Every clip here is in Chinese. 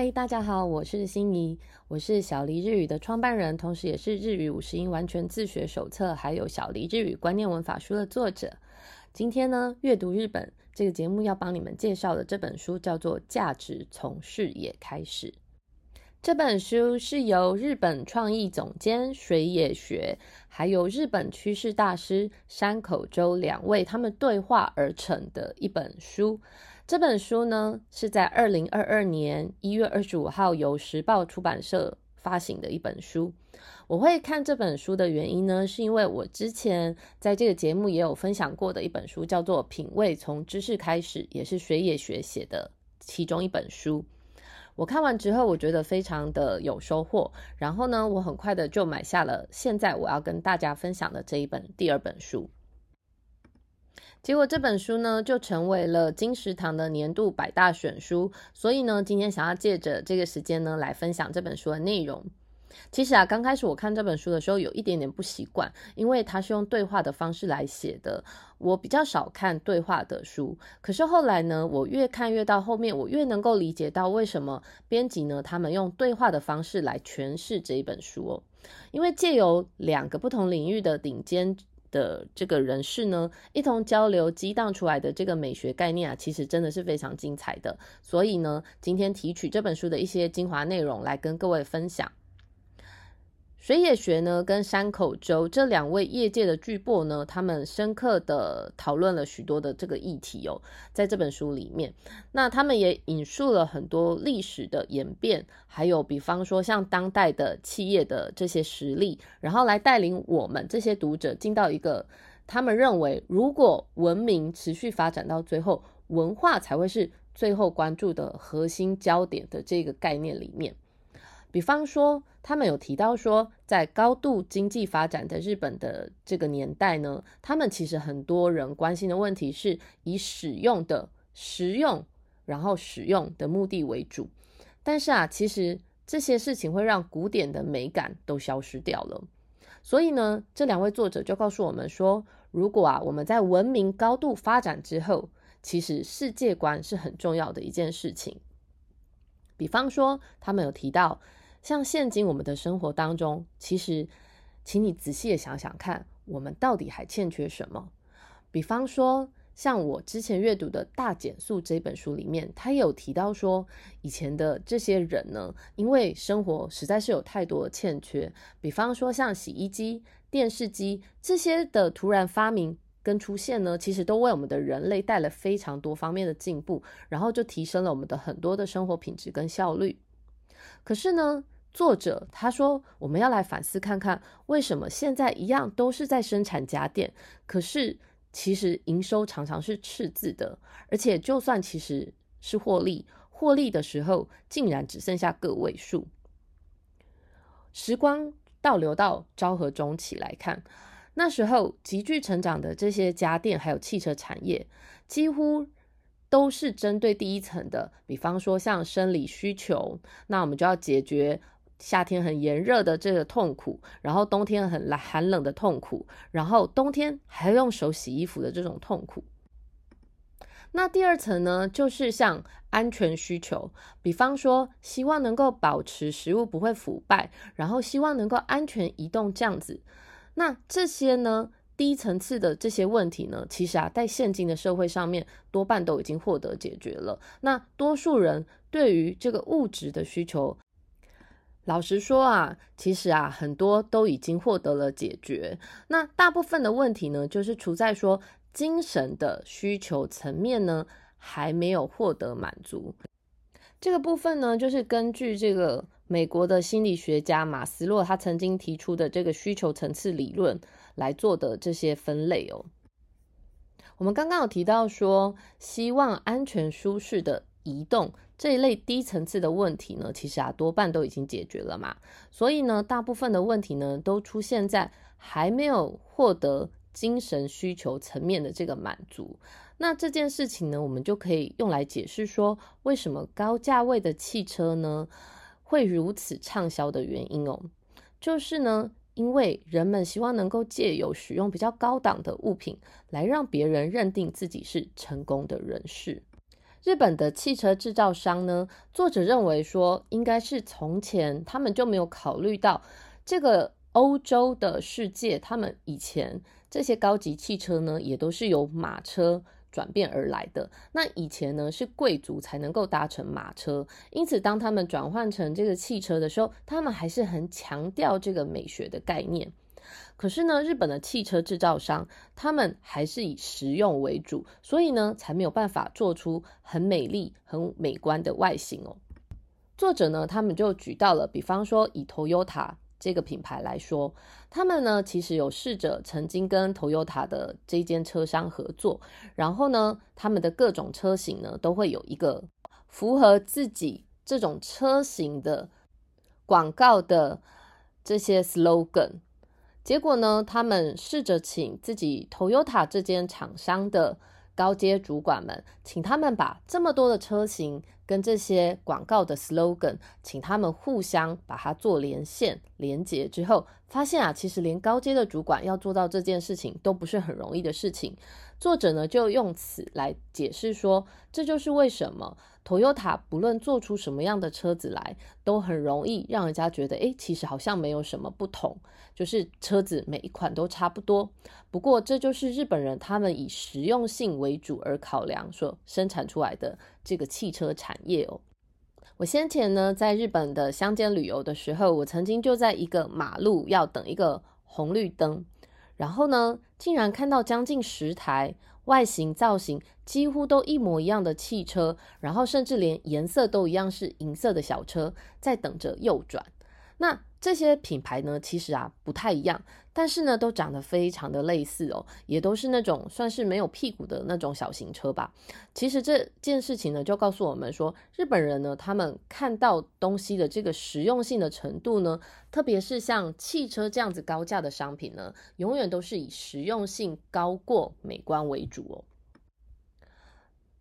嗨，大家好，我是心怡，我是小黎日语的创办人，同时也是日语五十音完全自学手册，还有小黎日语观念文法书的作者。今天呢，阅读日本这个节目要帮你们介绍的这本书叫做《价值从视野开始》。这本书是由日本创意总监水野学，还有日本趋势大师山口周两位他们对话而成的一本书。这本书呢是在二零二二年一月二十五号由时报出版社发行的一本书。我会看这本书的原因呢，是因为我之前在这个节目也有分享过的一本书，叫做《品味从知识开始》，也是水野学写的其中一本书。我看完之后，我觉得非常的有收获。然后呢，我很快的就买下了现在我要跟大家分享的这一本第二本书。结果这本书呢，就成为了金石堂的年度百大选书。所以呢，今天想要借着这个时间呢，来分享这本书的内容。其实啊，刚开始我看这本书的时候，有一点点不习惯，因为它是用对话的方式来写的。我比较少看对话的书，可是后来呢，我越看越到后面，我越能够理解到为什么编辑呢，他们用对话的方式来诠释这一本书哦。因为借由两个不同领域的顶尖的这个人士呢，一同交流激荡出来的这个美学概念啊，其实真的是非常精彩的。所以呢，今天提取这本书的一些精华内容来跟各位分享。水野学呢，跟山口周这两位业界的巨擘呢，他们深刻的讨论了许多的这个议题哦，在这本书里面，那他们也引述了很多历史的演变，还有比方说像当代的企业的这些实例，然后来带领我们这些读者进到一个他们认为，如果文明持续发展到最后，文化才会是最后关注的核心焦点的这个概念里面。比方说，他们有提到说，在高度经济发展的日本的这个年代呢，他们其实很多人关心的问题是以使用的实用，然后使用的目的为主。但是啊，其实这些事情会让古典的美感都消失掉了。所以呢，这两位作者就告诉我们说，如果啊我们在文明高度发展之后，其实世界观是很重要的一件事情。比方说，他们有提到。像现今我们的生活当中，其实，请你仔细的想想看，我们到底还欠缺什么？比方说，像我之前阅读的《大减速》这本书里面，他有提到说，以前的这些人呢，因为生活实在是有太多的欠缺，比方说像洗衣机、电视机这些的突然发明跟出现呢，其实都为我们的人类带来非常多方面的进步，然后就提升了我们的很多的生活品质跟效率。可是呢，作者他说，我们要来反思看看，为什么现在一样都是在生产家电，可是其实营收常常是赤字的，而且就算其实是获利，获利的时候竟然只剩下个位数。时光倒流到昭和中期来看，那时候急剧成长的这些家电还有汽车产业，几乎。都是针对第一层的，比方说像生理需求，那我们就要解决夏天很炎热的这个痛苦，然后冬天很寒冷的痛苦，然后冬天还要用手洗衣服的这种痛苦。那第二层呢，就是像安全需求，比方说希望能够保持食物不会腐败，然后希望能够安全移动这样子。那这些呢？低层次的这些问题呢，其实啊，在现今的社会上面，多半都已经获得解决了。那多数人对于这个物质的需求，老实说啊，其实啊，很多都已经获得了解决。那大部分的问题呢，就是处在说精神的需求层面呢，还没有获得满足。这个部分呢，就是根据这个美国的心理学家马斯洛他曾经提出的这个需求层次理论。来做的这些分类哦，我们刚刚有提到说，希望安全舒适的移动这一类低层次的问题呢，其实啊多半都已经解决了嘛。所以呢，大部分的问题呢，都出现在还没有获得精神需求层面的这个满足。那这件事情呢，我们就可以用来解释说，为什么高价位的汽车呢会如此畅销的原因哦，就是呢。因为人们希望能够借由使用比较高档的物品，来让别人认定自己是成功的人士。日本的汽车制造商呢，作者认为说，应该是从前他们就没有考虑到这个欧洲的世界，他们以前这些高级汽车呢，也都是由马车转变而来的。那以前呢，是贵族才能够搭乘马车，因此当他们转换成这个汽车的时候，他们还是很强调这个美学的概念。可是呢，日本的汽车制造商他们还是以实用为主，所以呢，才没有办法做出很美丽、很美观的外形哦。作者呢，他们就举到了，比方说以 Toyota 这个品牌来说，他们呢其实有试着曾经跟 Toyota 的这间车商合作，然后呢，他们的各种车型呢都会有一个符合自己这种车型的广告的这些 slogan。结果呢，他们试着请自己 Toyota 这间厂商的高阶主管们，请他们把这么多的车型跟这些广告的 slogan，请他们互相把它做连线连接之后，发现啊，其实连高阶的主管要做到这件事情都不是很容易的事情。作者呢就用此来解释说，这就是为什么。Toyota 不论做出什么样的车子来，都很容易让人家觉得，哎，其实好像没有什么不同，就是车子每一款都差不多。不过，这就是日本人他们以实用性为主而考量所生产出来的这个汽车产业哦。我先前呢在日本的乡间旅游的时候，我曾经就在一个马路要等一个红绿灯，然后呢，竟然看到将近十台。外形造型几乎都一模一样的汽车，然后甚至连颜色都一样是银色的小车，在等着右转。那这些品牌呢，其实啊不太一样，但是呢都长得非常的类似哦，也都是那种算是没有屁股的那种小型车吧。其实这件事情呢，就告诉我们说，日本人呢，他们看到东西的这个实用性的程度呢，特别是像汽车这样子高价的商品呢，永远都是以实用性高过美观为主哦。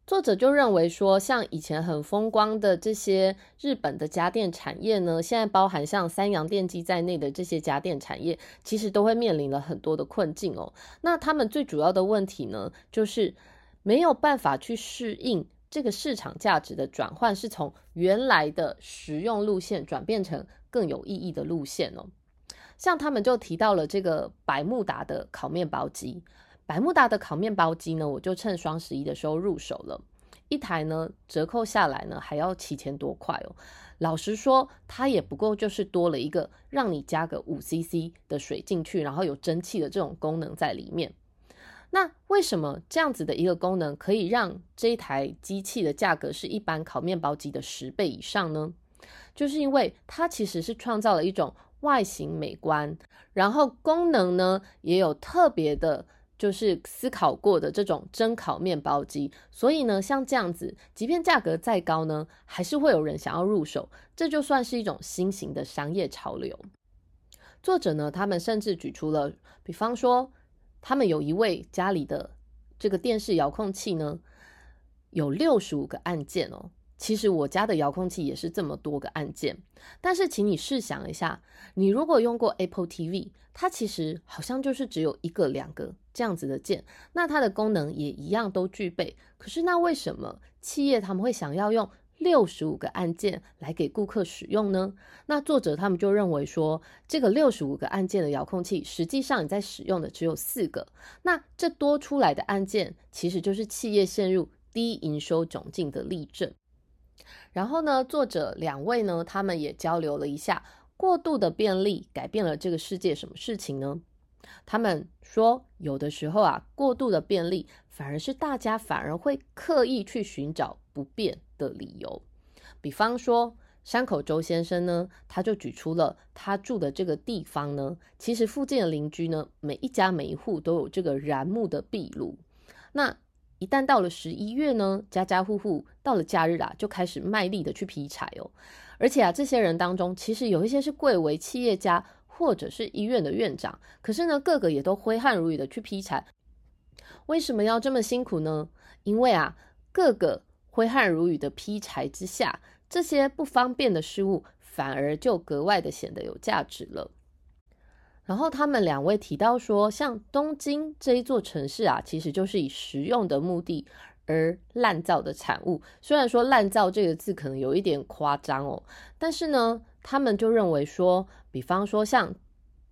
作者就认为说，像以前很风光的这些日本的家电产业呢，现在包含像三洋电机在内的这些家电产业，其实都会面临了很多的困境哦。那他们最主要的问题呢，就是没有办法去适应这个市场价值的转换，是从原来的实用路线转变成更有意义的路线哦。像他们就提到了这个百慕达的烤面包机。百慕达的烤面包机呢，我就趁双十一的时候入手了，一台呢折扣下来呢还要七千多块哦。老实说，它也不够，就是多了一个让你加个五 CC 的水进去，然后有蒸汽的这种功能在里面。那为什么这样子的一个功能可以让这台机器的价格是一般烤面包机的十倍以上呢？就是因为它其实是创造了一种外形美观，然后功能呢也有特别的。就是思考过的这种蒸烤面包机，所以呢，像这样子，即便价格再高呢，还是会有人想要入手，这就算是一种新型的商业潮流。作者呢，他们甚至举出了，比方说，他们有一位家里的这个电视遥控器呢，有六十五个按键哦。其实我家的遥控器也是这么多个按键，但是请你试想一下，你如果用过 Apple TV，它其实好像就是只有一个、两个这样子的键，那它的功能也一样都具备。可是那为什么企业他们会想要用六十五个按键来给顾客使用呢？那作者他们就认为说，这个六十五个按键的遥控器，实际上你在使用的只有四个，那这多出来的按键，其实就是企业陷入低营收窘境的例证。然后呢，作者两位呢，他们也交流了一下，过度的便利改变了这个世界什么事情呢？他们说，有的时候啊，过度的便利反而是大家反而会刻意去寻找不便的理由。比方说，山口周先生呢，他就举出了他住的这个地方呢，其实附近的邻居呢，每一家每一户都有这个燃木的壁炉，那。一旦到了十一月呢，家家户户到了假日啊，就开始卖力的去劈柴哦。而且啊，这些人当中，其实有一些是贵为企业家或者是医院的院长，可是呢，个个也都挥汗如雨的去劈柴。为什么要这么辛苦呢？因为啊，个个挥汗如雨的劈柴之下，这些不方便的事物反而就格外的显得有价值了。然后他们两位提到说，像东京这一座城市啊，其实就是以实用的目的而滥造的产物。虽然说“滥造”这个字可能有一点夸张哦，但是呢，他们就认为说，比方说像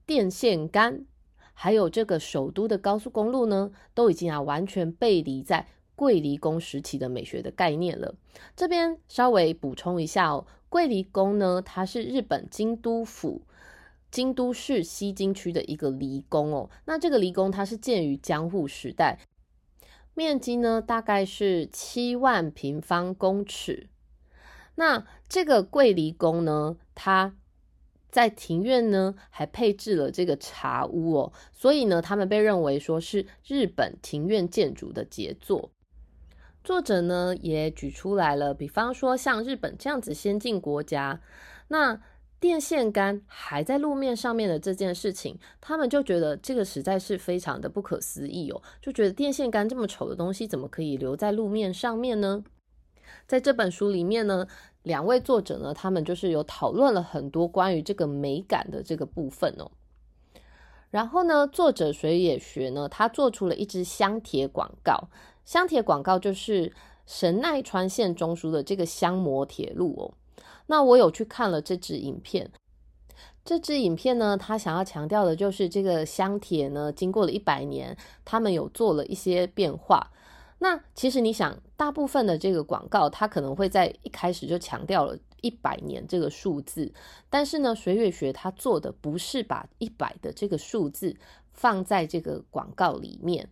电线杆，还有这个首都的高速公路呢，都已经啊完全背离在桂离宫时期的美学的概念了。这边稍微补充一下哦，桂离宫呢，它是日本京都府。京都市西京区的一个离宫哦，那这个离宫它是建于江户时代，面积呢大概是七万平方公尺。那这个桂离宫呢，它在庭院呢还配置了这个茶屋哦，所以呢，他们被认为说是日本庭院建筑的杰作。作者呢也举出来了，比方说像日本这样子先进国家，那。电线杆还在路面上面的这件事情，他们就觉得这个实在是非常的不可思议哦，就觉得电线杆这么丑的东西，怎么可以留在路面上面呢？在这本书里面呢，两位作者呢，他们就是有讨论了很多关于这个美感的这个部分哦。然后呢，作者水野学呢，他做出了一支香铁广告，香铁广告就是神奈川县中枢的这个香模铁路哦。那我有去看了这支影片，这支影片呢，他想要强调的就是这个香铁呢，经过了一百年，他们有做了一些变化。那其实你想，大部分的这个广告，它可能会在一开始就强调了一百年这个数字，但是呢，水月学他做的不是把一百的这个数字放在这个广告里面，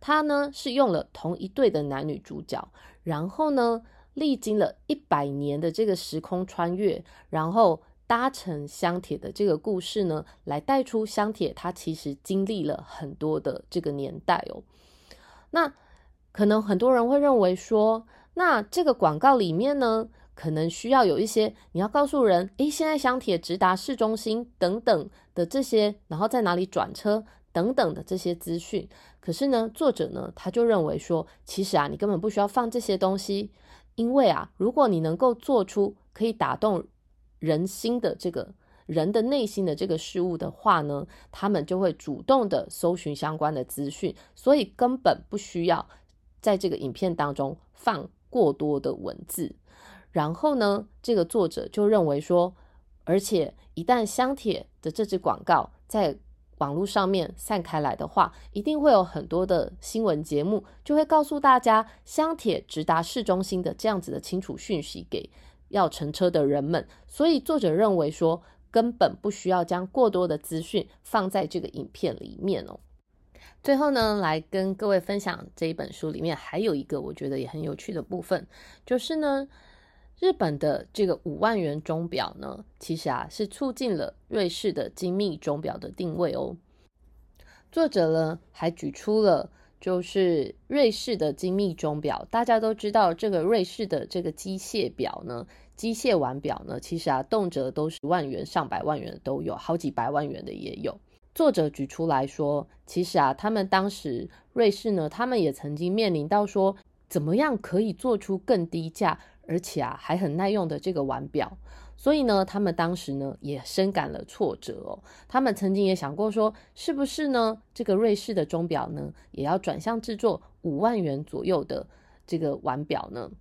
他呢是用了同一对的男女主角，然后呢。历经了一百年的这个时空穿越，然后搭乘香铁的这个故事呢，来带出香铁它其实经历了很多的这个年代哦。那可能很多人会认为说，那这个广告里面呢，可能需要有一些你要告诉人，诶，现在香铁直达市中心等等的这些，然后在哪里转车等等的这些资讯。可是呢，作者呢他就认为说，其实啊，你根本不需要放这些东西。因为啊，如果你能够做出可以打动人心的这个人的内心的这个事物的话呢，他们就会主动的搜寻相关的资讯，所以根本不需要在这个影片当中放过多的文字。然后呢，这个作者就认为说，而且一旦香铁的这支广告在网络上面散开来的话，一定会有很多的新闻节目就会告诉大家香铁直达市中心的这样子的清楚讯息给要乘车的人们。所以作者认为说，根本不需要将过多的资讯放在这个影片里面哦。最后呢，来跟各位分享这一本书里面还有一个我觉得也很有趣的部分，就是呢。日本的这个五万元钟表呢，其实啊是促进了瑞士的精密钟表的定位哦。作者呢还举出了，就是瑞士的精密钟表，大家都知道这个瑞士的这个机械表呢，机械腕表呢，其实啊动辄都是万元、上百万元的都有，好几百万元的也有。作者举出来说，其实啊，他们当时瑞士呢，他们也曾经面临到说，怎么样可以做出更低价。而且啊，还很耐用的这个腕表，所以呢，他们当时呢也深感了挫折哦。他们曾经也想过说，是不是呢，这个瑞士的钟表呢，也要转向制作五万元左右的这个腕表呢？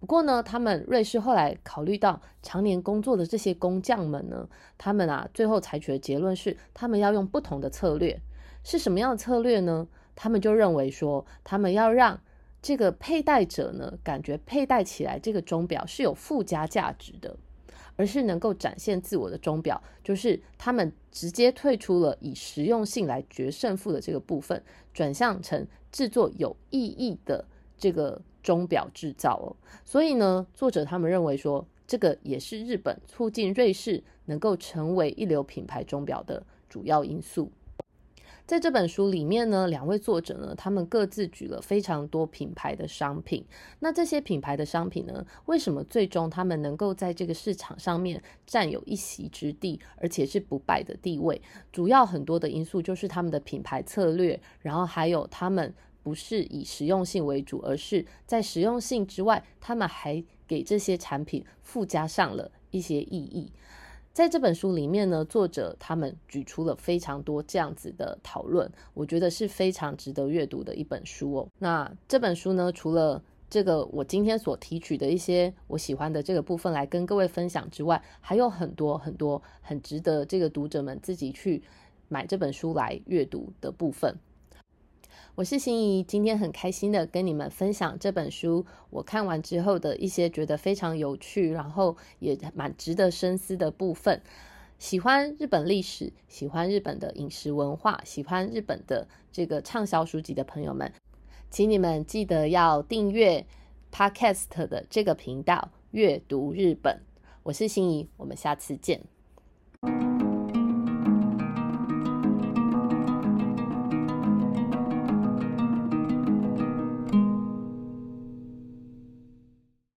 不过呢，他们瑞士后来考虑到常年工作的这些工匠们呢，他们啊，最后采取的结论是，他们要用不同的策略。是什么样的策略呢？他们就认为说，他们要让。这个佩戴者呢，感觉佩戴起来这个钟表是有附加价值的，而是能够展现自我的钟表，就是他们直接退出了以实用性来决胜负的这个部分，转向成制作有意义的这个钟表制造哦。所以呢，作者他们认为说，这个也是日本促进瑞士能够成为一流品牌钟表的主要因素。在这本书里面呢，两位作者呢，他们各自举了非常多品牌的商品。那这些品牌的商品呢，为什么最终他们能够在这个市场上面占有一席之地，而且是不败的地位？主要很多的因素就是他们的品牌策略，然后还有他们不是以实用性为主，而是在实用性之外，他们还给这些产品附加上了一些意义。在这本书里面呢，作者他们举出了非常多这样子的讨论，我觉得是非常值得阅读的一本书哦。那这本书呢，除了这个我今天所提取的一些我喜欢的这个部分来跟各位分享之外，还有很多很多很值得这个读者们自己去买这本书来阅读的部分。我是心怡，今天很开心的跟你们分享这本书，我看完之后的一些觉得非常有趣，然后也蛮值得深思的部分。喜欢日本历史，喜欢日本的饮食文化，喜欢日本的这个畅销书籍的朋友们，请你们记得要订阅 Podcast 的这个频道，阅读日本。我是心怡，我们下次见。